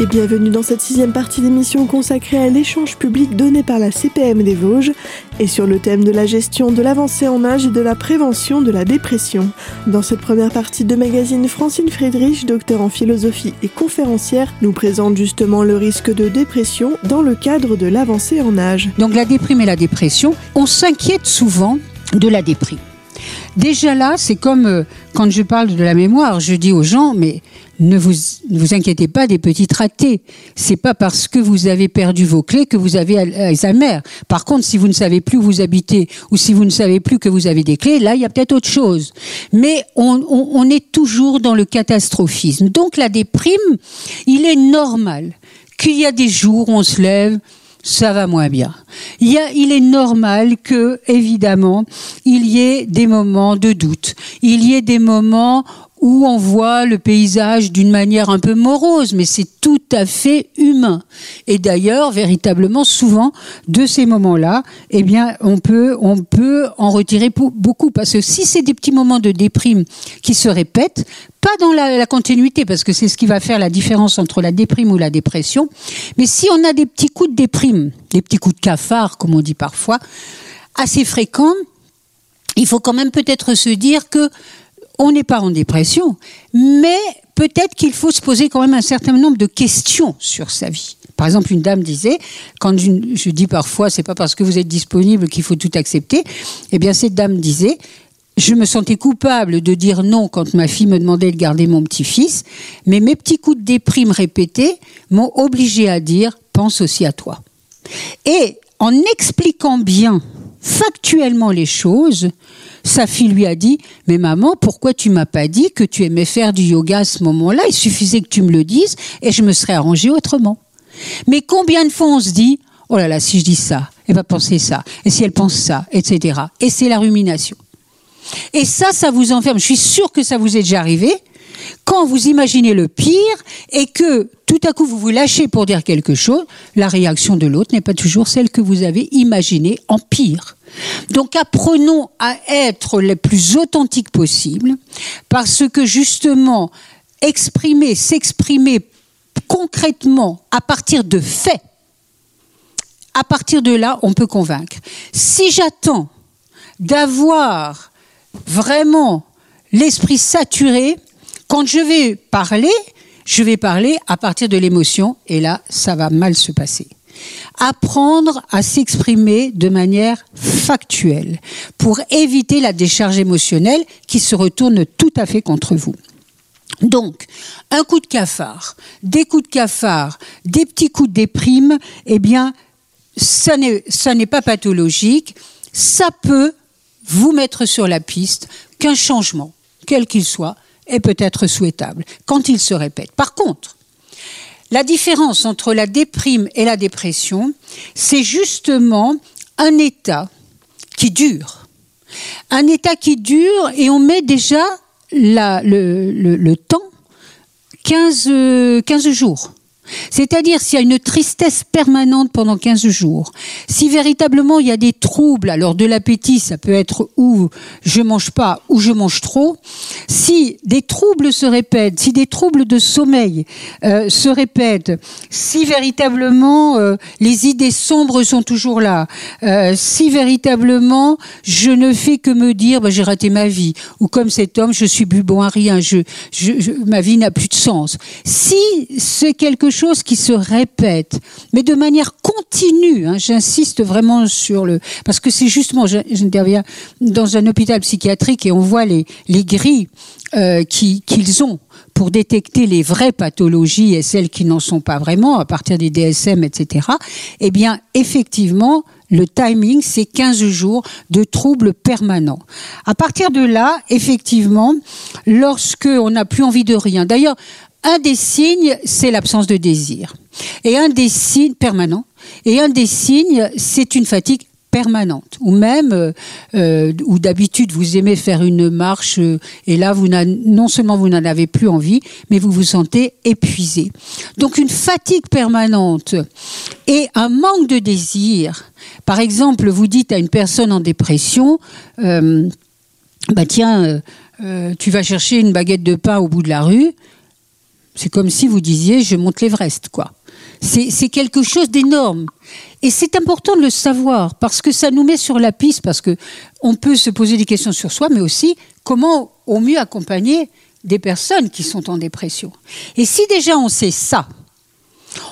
et bienvenue dans cette sixième partie d'émission consacrée à l'échange public donné par la CPM des Vosges et sur le thème de la gestion de l'avancée en âge et de la prévention de la dépression. Dans cette première partie de magazine, Francine Friedrich, docteur en philosophie et conférencière, nous présente justement le risque de dépression dans le cadre de l'avancée en âge. Donc la déprime et la dépression, on s'inquiète souvent de la déprime. Déjà là, c'est comme euh, quand je parle de la mémoire, je dis aux gens, mais ne vous, vous inquiétez pas des petits ratés. C'est pas parce que vous avez perdu vos clés que vous avez Alzheimer. Par contre, si vous ne savez plus où vous habitez ou si vous ne savez plus que vous avez des clés, là, il y a peut-être autre chose. Mais on, on est toujours dans le catastrophisme. Donc la déprime, il est normal qu'il y a des jours où on se lève, ça va moins bien. Il, est normal que, évidemment, il y ait des moments de doute. Il y ait des moments où on voit le paysage d'une manière un peu morose, mais c'est tout à fait humain. Et d'ailleurs, véritablement, souvent, de ces moments-là, eh bien, on peut, en retirer beaucoup. Parce que si c'est des petits moments de déprime qui se répètent, pas dans la, la continuité, parce que c'est ce qui va faire la différence entre la déprime ou la dépression, mais si on a des petits coups de déprime, des petits coups de cafard, comme on dit parfois, assez fréquents, il faut quand même peut-être se dire que on n'est pas en dépression, mais peut-être qu'il faut se poser quand même un certain nombre de questions sur sa vie. Par exemple, une dame disait, quand je, dis parfois, c'est pas parce que vous êtes disponible qu'il faut tout accepter. Eh bien, cette dame disait, je me sentais coupable de dire non quand ma fille me demandait de garder mon petit-fils, mais mes petits coups de déprime répétés m'ont obligé à dire pense aussi à toi. Et en expliquant bien factuellement les choses, sa fille lui a dit Mais maman, pourquoi tu m'as pas dit que tu aimais faire du yoga à ce moment-là? Il suffisait que tu me le dises et je me serais arrangée autrement. Mais combien de fois on se dit Oh là là, si je dis ça, elle va penser ça, et si elle pense ça, etc. Et c'est la rumination. Et ça, ça vous enferme. Je suis sûre que ça vous est déjà arrivé quand vous imaginez le pire et que tout à coup vous vous lâchez pour dire quelque chose, la réaction de l'autre n'est pas toujours celle que vous avez imaginée en pire. Donc apprenons à être les plus authentiques possible parce que justement exprimer, s'exprimer concrètement à partir de faits, à partir de là, on peut convaincre. Si j'attends d'avoir vraiment l'esprit saturé, quand je vais parler, je vais parler à partir de l'émotion et là, ça va mal se passer. Apprendre à s'exprimer de manière factuelle pour éviter la décharge émotionnelle qui se retourne tout à fait contre vous. Donc, un coup de cafard, des coups de cafard, des petits coups de déprime, eh bien, ça n'est pas pathologique. Ça peut vous mettre sur la piste qu'un changement, quel qu'il soit, est peut-être souhaitable quand il se répète. Par contre, la différence entre la déprime et la dépression, c'est justement un état qui dure. Un état qui dure et on met déjà le, temps 15, 15 jours. C'est-à-dire s'il y a une tristesse permanente pendant 15 jours, si véritablement il y a des troubles, alors de l'appétit, ça peut être ou je mange pas ou je mange trop, si des troubles se répètent, si des troubles de sommeil euh, se répètent, si véritablement euh, les idées sombres sont toujours là, euh, si véritablement je ne fais que me dire bah, j'ai raté ma vie, ou comme cet homme je suis plus bon à rien, ma vie n'a plus de sens. Chose qui se répète, mais de manière continue. Hein, J'insiste vraiment sur le... Parce que c'est justement, j'interviens dans un hôpital psychiatrique et on voit les, les grilles euh, qu'ils ont pour détecter les vraies pathologies et celles qui n'en sont pas vraiment, à partir des DSM, etc., eh bien, effectivement, le timing, c'est 15 jours de troubles permanents. À partir de là, effectivement, lorsque on n'a plus envie de rien. D'ailleurs, un des signes, c'est l'absence de désir. Et un des signes permanents. Et un des signes, c'est une fatigue permanente. Ou même, euh, euh où d'habitude vous aimez faire une marche euh, et là, non seulement vous n'en avez plus envie, mais vous vous sentez épuisé. Donc une fatigue permanente et un manque de désir. Par exemple, vous dites à une personne en dépression, euh, bah tiens, tu vas chercher une baguette de pain au bout de la rue C'est comme si vous disiez je monte l'Everest, quoi. C'est quelque chose d'énorme. Et c'est important de le savoir parce que ça nous met sur la piste, parce que on peut se poser des questions sur soi, mais aussi comment au mieux accompagner des personnes qui sont en dépression. Et si déjà on sait ça,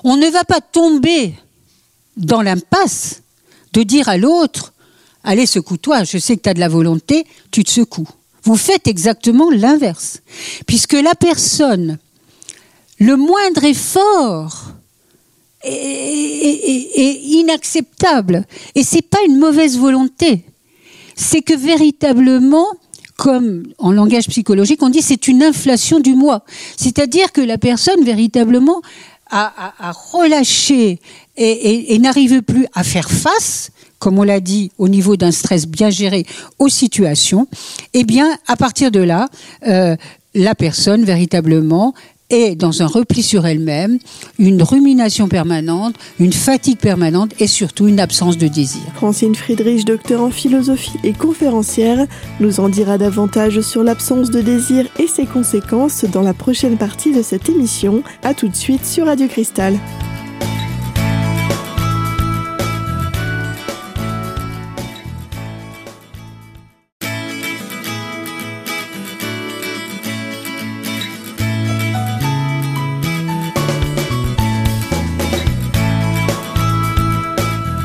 on ne va pas tomber dans l'impasse de dire à l'autre, allez, secoue-toi, je sais que tu as de la volonté, tu te secoues. Vous faites exactement l'inverse. Puisque la personne, le moindre effort est, inacceptable. Et c'est pas une mauvaise volonté. C'est que véritablement, comme en langage psychologique, on dit c'est une inflation du moi. C'est-à-dire que la personne véritablement a, relâché et n'arrive plus à faire face comme on l'a dit, au niveau d'un stress bien géré aux situations, eh bien, à partir de là, euh, la personne véritablement est dans un repli sur elle-même, une rumination permanente, une fatigue permanente et surtout une absence de désir. Francine Friedrich, docteur en philosophie et conférencière, nous en dira davantage sur l'absence de désir et ses conséquences dans la prochaine partie de cette émission. A tout de suite sur Radio Cristal.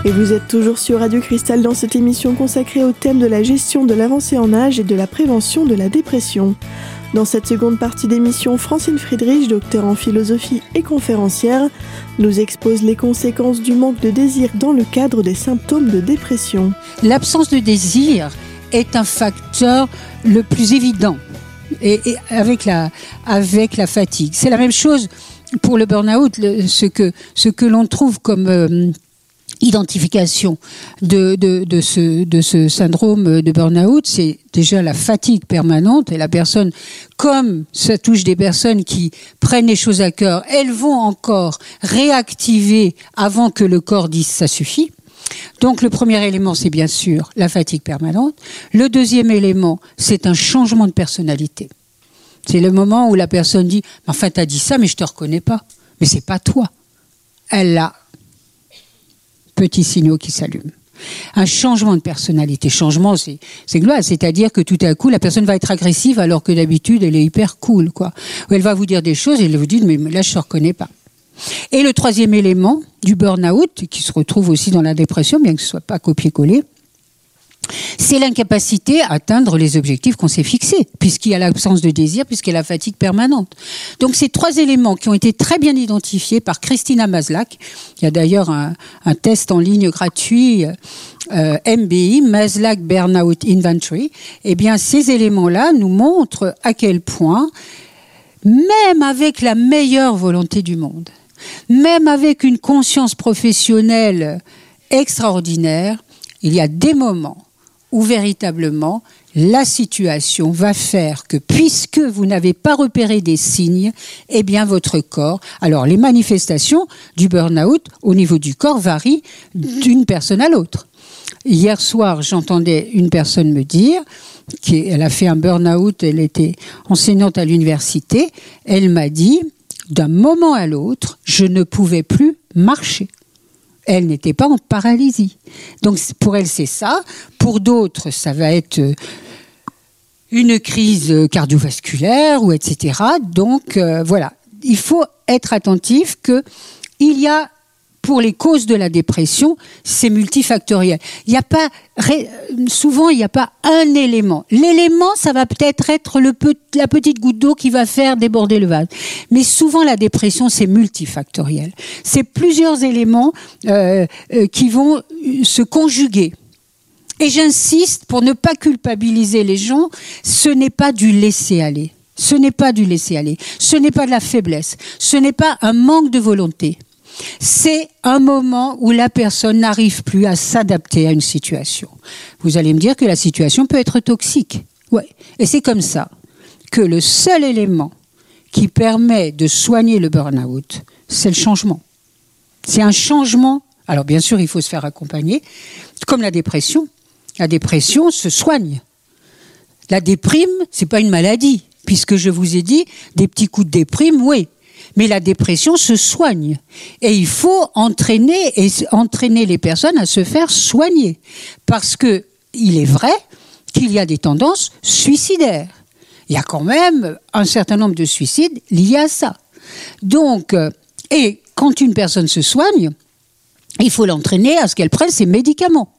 Et vous êtes toujours sur Radio Cristal dans cette émission consacrée au thème de la gestion de l'avancée en âge et de la prévention de la dépression. Dans cette seconde partie d'émission, Francine Friedrich, docteur en philosophie et conférencière, nous expose les conséquences du manque de désir dans le cadre des symptômes de dépression. L'absence de désir est un facteur le plus évident et, avec, la, avec la fatigue. C'est la même chose pour le burn-out, ce que, ce que l'on trouve comme euh, identification de, de, ce, de ce syndrome de burn-out, c'est déjà la fatigue permanente et la personne, comme ça touche des personnes qui prennent les choses à cœur, elles vont encore réactiver avant que le corps dise ça suffit. Donc le premier élément, c'est bien sûr la fatigue permanente. Le deuxième élément, c'est un changement de personnalité. C'est le moment où la personne dit, enfin, t'as dit ça, mais je te reconnais pas. Mais c'est pas toi. Elle l'a petits signaux qui s'allument. Un changement de personnalité. Changement, c'est, gloire. C'est-à-dire que tout à coup, la personne va être agressive alors que d'habitude, elle est hyper cool, quoi. elle va vous dire des choses et elle vous dit, mais là, je ne reconnais pas. Et le troisième élément du burn-out, qui se retrouve aussi dans la dépression, bien que ce soit pas copié-collé, c'est l'incapacité à atteindre les objectifs qu'on s'est fixés, puisqu'il y a l'absence de désir, puisqu'il y a la fatigue permanente. Donc ces trois éléments qui ont été très bien identifiés par Christina Maslach, il y a d'ailleurs un, test en ligne gratuit euh, MBI, Maslach Burnout Inventory, eh bien ces éléments-là nous montrent à quel point, même avec la meilleure volonté du monde, même avec une conscience professionnelle extraordinaire, il y a des moments où véritablement la situation va faire que puisque vous n'avez pas repéré des signes, eh bien votre corps, alors les manifestations du burn-out au niveau du corps varient d'une personne à l'autre. Hier soir, j'entendais une personne me dire qu'elle a fait un burn-out, elle était enseignante à l'université, elle m'a dit, d'un moment à l'autre, je ne pouvais plus marcher elle n'était pas en paralysie. Donc pour elle, c'est ça. Pour d'autres, ça va être euh, une crise cardiovasculaire ou etc. Donc euh, voilà, il faut être attentif que il y a pour les causes de la dépression, c'est multifactoriel. Il n'y a pas souvent il n'y a pas un élément. L'élément, ça va peut-être être la petite goutte d'eau qui va faire déborder le vase. Mais souvent la dépression, c'est multifactoriel. C'est plusieurs éléments euh, euh, qui vont se conjuguer. Et j'insiste pour ne pas culpabiliser les gens, ce n'est pas du laisser aller. Ce n'est pas du laisser aller. Ce n'est pas de la faiblesse. Ce n'est pas un manque de volonté c'est un moment où la personne n'arrive plus à s'adapter à une situation. Vous allez me dire que la situation peut être toxique. Ouais. Et c'est comme ça que le seul élément qui permet de soigner le burn-out, c'est le changement. C'est un changement. Alors bien sûr, il faut se faire accompagner, comme la dépression. La dépression se soigne. La déprime, c'est pas une maladie, puisque je vous ai dit des petits coups de déprime, oui, Mais la dépression se soigne. Et il faut entraîner, et entraîner les personnes à se faire soigner. Parce que il est vrai qu'il y a des tendances suicidaires. Il y a quand même un certain nombre de suicides liés à ça. Donc, euh, et quand une personne se soigne, il faut l'entraîner à ce qu'elle prenne ses médicaments.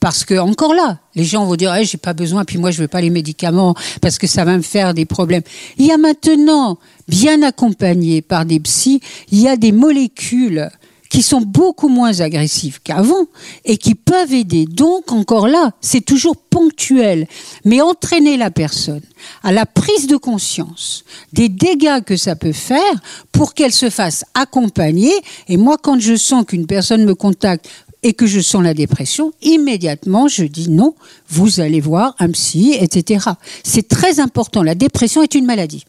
Parce que, encore là, les gens vont dire, hey, j'ai pas besoin, puis moi je veux pas les médicaments parce que ça va me faire des problèmes. Il y a maintenant, bien accompagné par des psys, il y a des molécules qui sont beaucoup moins agressives qu'avant et qui peuvent aider. Donc, encore là, c'est toujours ponctuel, mais entraîner la personne à la prise de conscience des dégâts que ça peut faire pour qu'elle se fasse accompagner. Et moi, quand je sens qu'une personne me contacte et que je sens la dépression, immédiatement je dis non, vous allez voir un psy, etc. C'est très important. La dépression est une maladie.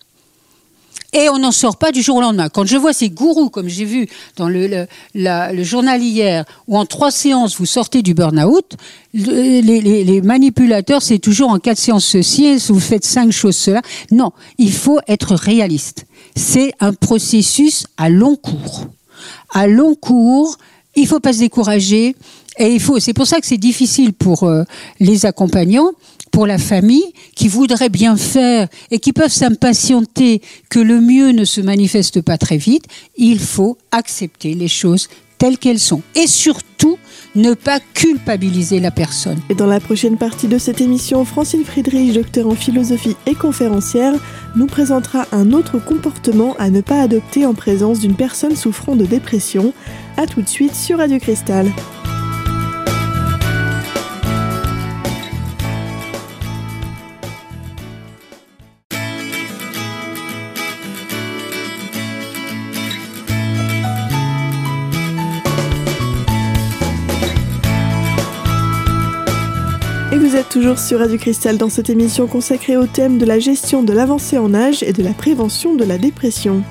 Et on n'en sort pas du jour au lendemain. Quand je vois ces gourous, comme j'ai vu dans le, journal hier, où en trois séances vous sortez du burn-out, les, les, manipulateurs, c'est toujours en quatre séances ceci, vous faites cinq choses cela. Non, il faut être réaliste. C'est un processus à long cours. À long cours, il ne faut pas se décourager. Et il faut, c'est pour ça que c'est difficile pour euh, les accompagnants, pour la famille, qui voudraient bien faire et qui peuvent s'impatienter que le mieux ne se manifeste pas très vite. Il faut accepter les choses telles qu'elles sont. Et surtout, ne pas culpabiliser la personne. Et dans la prochaine partie de cette émission, Francine Friedrich, docteur en philosophie et conférencière, nous présentera un autre comportement à ne pas adopter en présence d'une personne souffrant de dépression. A tout de suite sur Radio Cristal. Toujours sur Radio Cristal dans cette émission consacrée au thème de la gestion de l'avancée en âge et de la prévention de la dépression.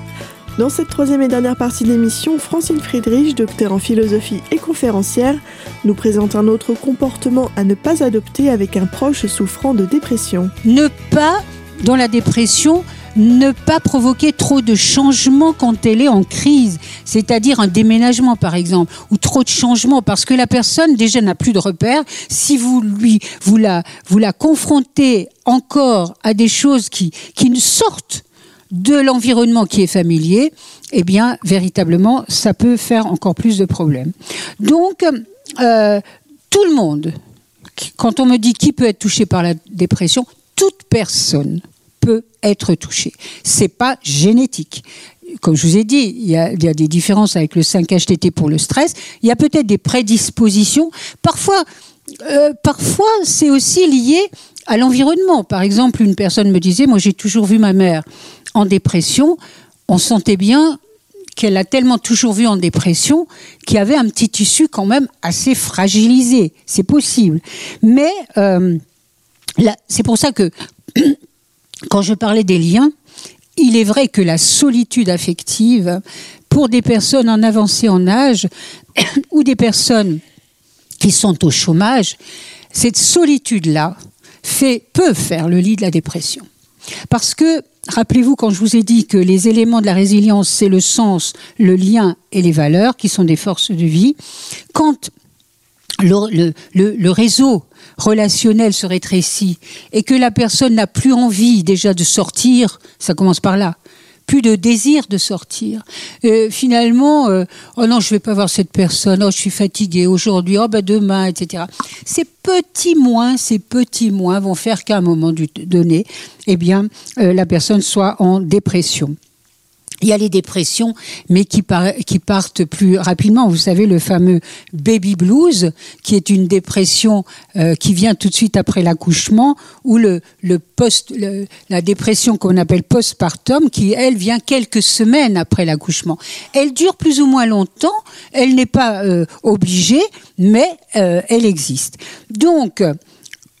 Dans cette troisième et dernière partie d'émission, Francine Friedrich, docteur en philosophie et conférencière, nous présente un autre comportement à ne pas adopter avec un proche souffrant de dépression. Ne pas, dans la dépression, ne pas provoquer trop de changements quand elle est en crise, c'est-à-dire un déménagement par exemple, ou trop de changements, parce que la personne déjà n'a plus de repères. Si vous lui vous la vous la confrontez encore à des choses qui qui sortent de l'environnement qui est familier, eh bien véritablement ça peut faire encore plus de problèmes. Donc euh, tout le monde, quand on me dit qui peut être touché par la dépression, toute personne peut être touché. C'est pas génétique. Comme je vous ai dit, il y, a, des différences avec le 5-HTT pour le stress. Il y a peut-être des prédispositions. Parfois, euh, parfois c'est aussi lié à l'environnement. Par exemple, une personne me disait, moi j'ai toujours vu ma mère en dépression. On sentait bien qu'elle a tellement toujours vu en dépression qu'il y avait un petit tissu quand même assez fragilisé. C'est possible. Mais euh, c'est pour ça que quand je parlais des liens, il est vrai que la solitude affective, pour des personnes en avancée en âge ou des personnes qui sont au chômage, cette solitude-là peut faire le lit de la dépression. Parce que, rappelez-vous, quand je vous ai dit que les éléments de la résilience, c'est le sens, le lien et les valeurs, qui sont des forces de vie, quand le, le, le réseau relationnel se rétrécit et que la personne n'a plus envie déjà de sortir, ça commence par là, plus de désir de sortir. Et finalement, euh, oh non, je vais pas voir cette personne, oh je suis fatigué aujourd'hui, oh ben demain, etc. Ces petits moins, ces petits moins vont faire qu'à un moment donné, eh bien, euh, la personne soit en dépression. Il y a les dépressions, mais qui, partent plus rapidement. Vous savez, le fameux baby blues, qui est une dépression euh, qui vient tout de suite après l'accouchement, ou la dépression qu'on appelle postpartum, qui, elle, vient quelques semaines après l'accouchement. Elle dure plus ou moins longtemps, elle n'est pas euh, obligée, mais euh, elle existe. Donc,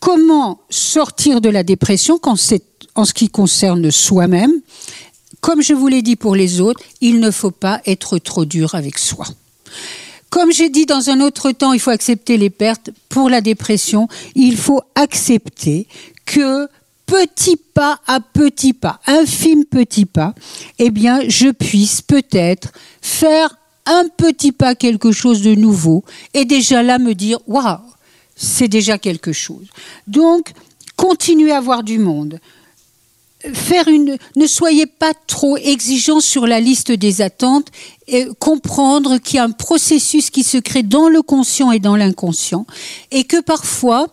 comment sortir de la dépression en ce qui concerne soi-même? Comme je vous l'ai dit pour les autres, il ne faut pas être trop dur avec soi. Comme j'ai dit dans un autre temps, il faut accepter les pertes. Pour la dépression, il faut accepter que petit pas à petit pas, infime petit pas, eh bien, je puisse peut-être faire un petit pas quelque chose de nouveau et déjà là me dire, waouh, c'est déjà quelque chose. Donc, continuez à avoir du monde. Ne soyez pas trop exigeant sur la liste des attentes et comprendre qu'il y a un processus qui se crée dans le conscient et dans l'inconscient et que parfois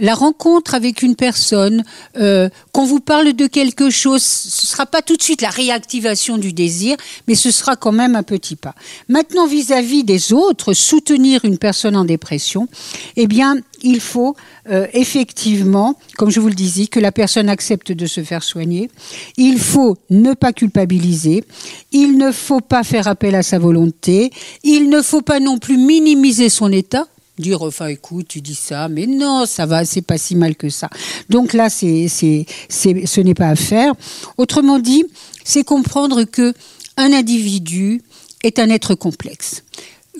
la rencontre avec une personne, euh, qu'on vous parle de quelque chose, ce sera pas tout de suite la réactivation du désir, mais ce sera quand même un petit pas. Maintenant, vis-à-vis des autres, soutenir une personne en dépression, eh bien, il faut euh, effectivement, comme je vous le disais, que la personne accepte de se faire soigner. Il faut ne pas culpabiliser. Il ne faut pas faire appel à sa volonté. Il ne faut pas non plus minimiser son état dire enfin écoute tu dis ça mais non ça va c'est pas si mal que ça. Donc là c'est c'est ce n'est pas à faire. Autrement dit c'est comprendre que un individu est un être complexe.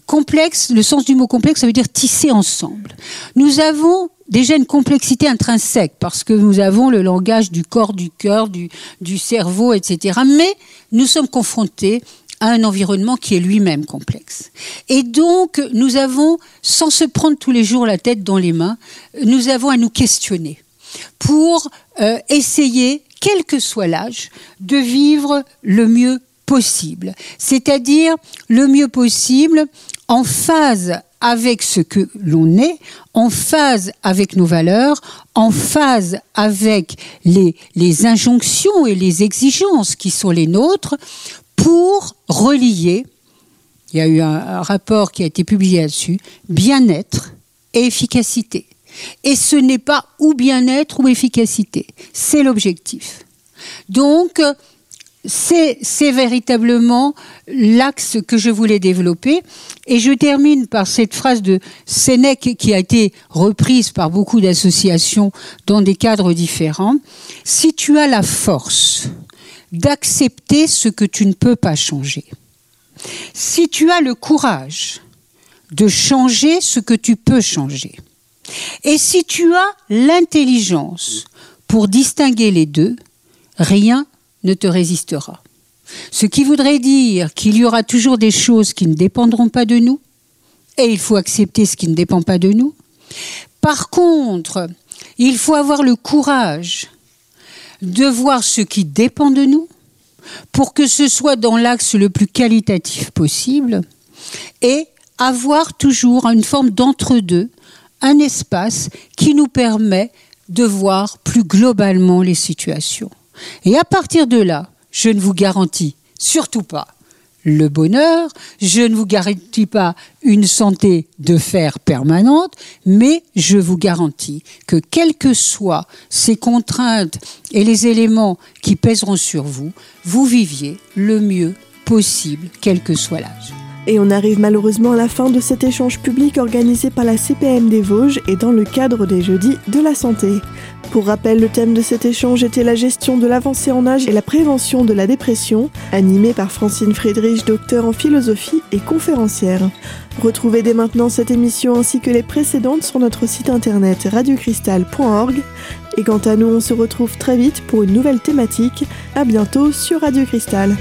Complexe le sens du mot complexe ça veut dire tisser ensemble. Nous avons déjà une complexité intrinsèque parce que nous avons le langage du corps du cœur du du cerveau etc mais nous sommes confrontés à un environnement qui est lui-même complexe. Et donc, nous avons, sans se prendre tous les jours la tête dans les mains, nous avons à nous questionner pour euh, essayer, quel que soit l'âge, de vivre le mieux possible. C'est-à-dire le mieux possible en phase avec ce que l'on est, en phase avec nos valeurs, en phase avec les, les injonctions et les exigences qui sont les nôtres, pour relier, il y a eu un, rapport qui a été publié là-dessus, bien-être et efficacité. Et ce n'est pas ou bien-être ou efficacité, c'est l'objectif. Donc, c'est véritablement l'axe que je voulais développer. Et je termine par cette phrase de Sénèque qui a été reprise par beaucoup d'associations dans des cadres différents. Si tu as la force d'accepter ce que tu ne peux pas changer. Si tu as le courage de changer ce que tu peux changer, et si tu as l'intelligence pour distinguer les deux, rien ne te résistera. Ce qui voudrait dire qu'il y aura toujours des choses qui ne dépendront pas de nous, et il faut accepter ce qui ne dépend pas de nous. Par contre, il faut avoir le courage de voir ce qui dépend de nous pour que ce soit dans l'axe le plus qualitatif possible et avoir toujours une forme d'entre-deux, un espace qui nous permet de voir plus globalement les situations. Et à partir de là, je ne vous garantis surtout pas le bonheur, je ne vous garantis pas une santé de fer permanente, mais je vous garantis que quelles que soient ces contraintes et les éléments qui pèseront sur vous, vous viviez le mieux possible, quel que soit l'âge. Et on arrive malheureusement à la fin de cet échange public organisé par la CPM des Vosges et dans le cadre des Jeudis de la Santé. Pour rappel, le thème de cet échange était la gestion de l'avancée en âge et la prévention de la dépression, animé par Francine Friedrich, docteur en philosophie et conférencière. Retrouvez dès maintenant cette émission ainsi que les précédentes sur notre site internet radiocristal.org. Et quant à nous, on se retrouve très vite pour une nouvelle thématique. À bientôt sur Radio Cristal.